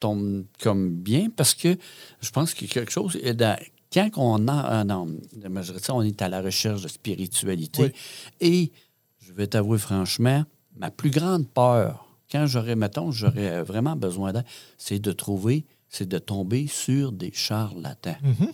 tombe comme bien parce que je pense qu'il y a quelque chose. quand on, a, non, on est à la recherche de spiritualité, et je vais t'avouer franchement, ma plus grande peur, quand j'aurais, mettons, j'aurais vraiment besoin d'aide, c'est de trouver, c'est de tomber sur des charlatans. Mm-hmm.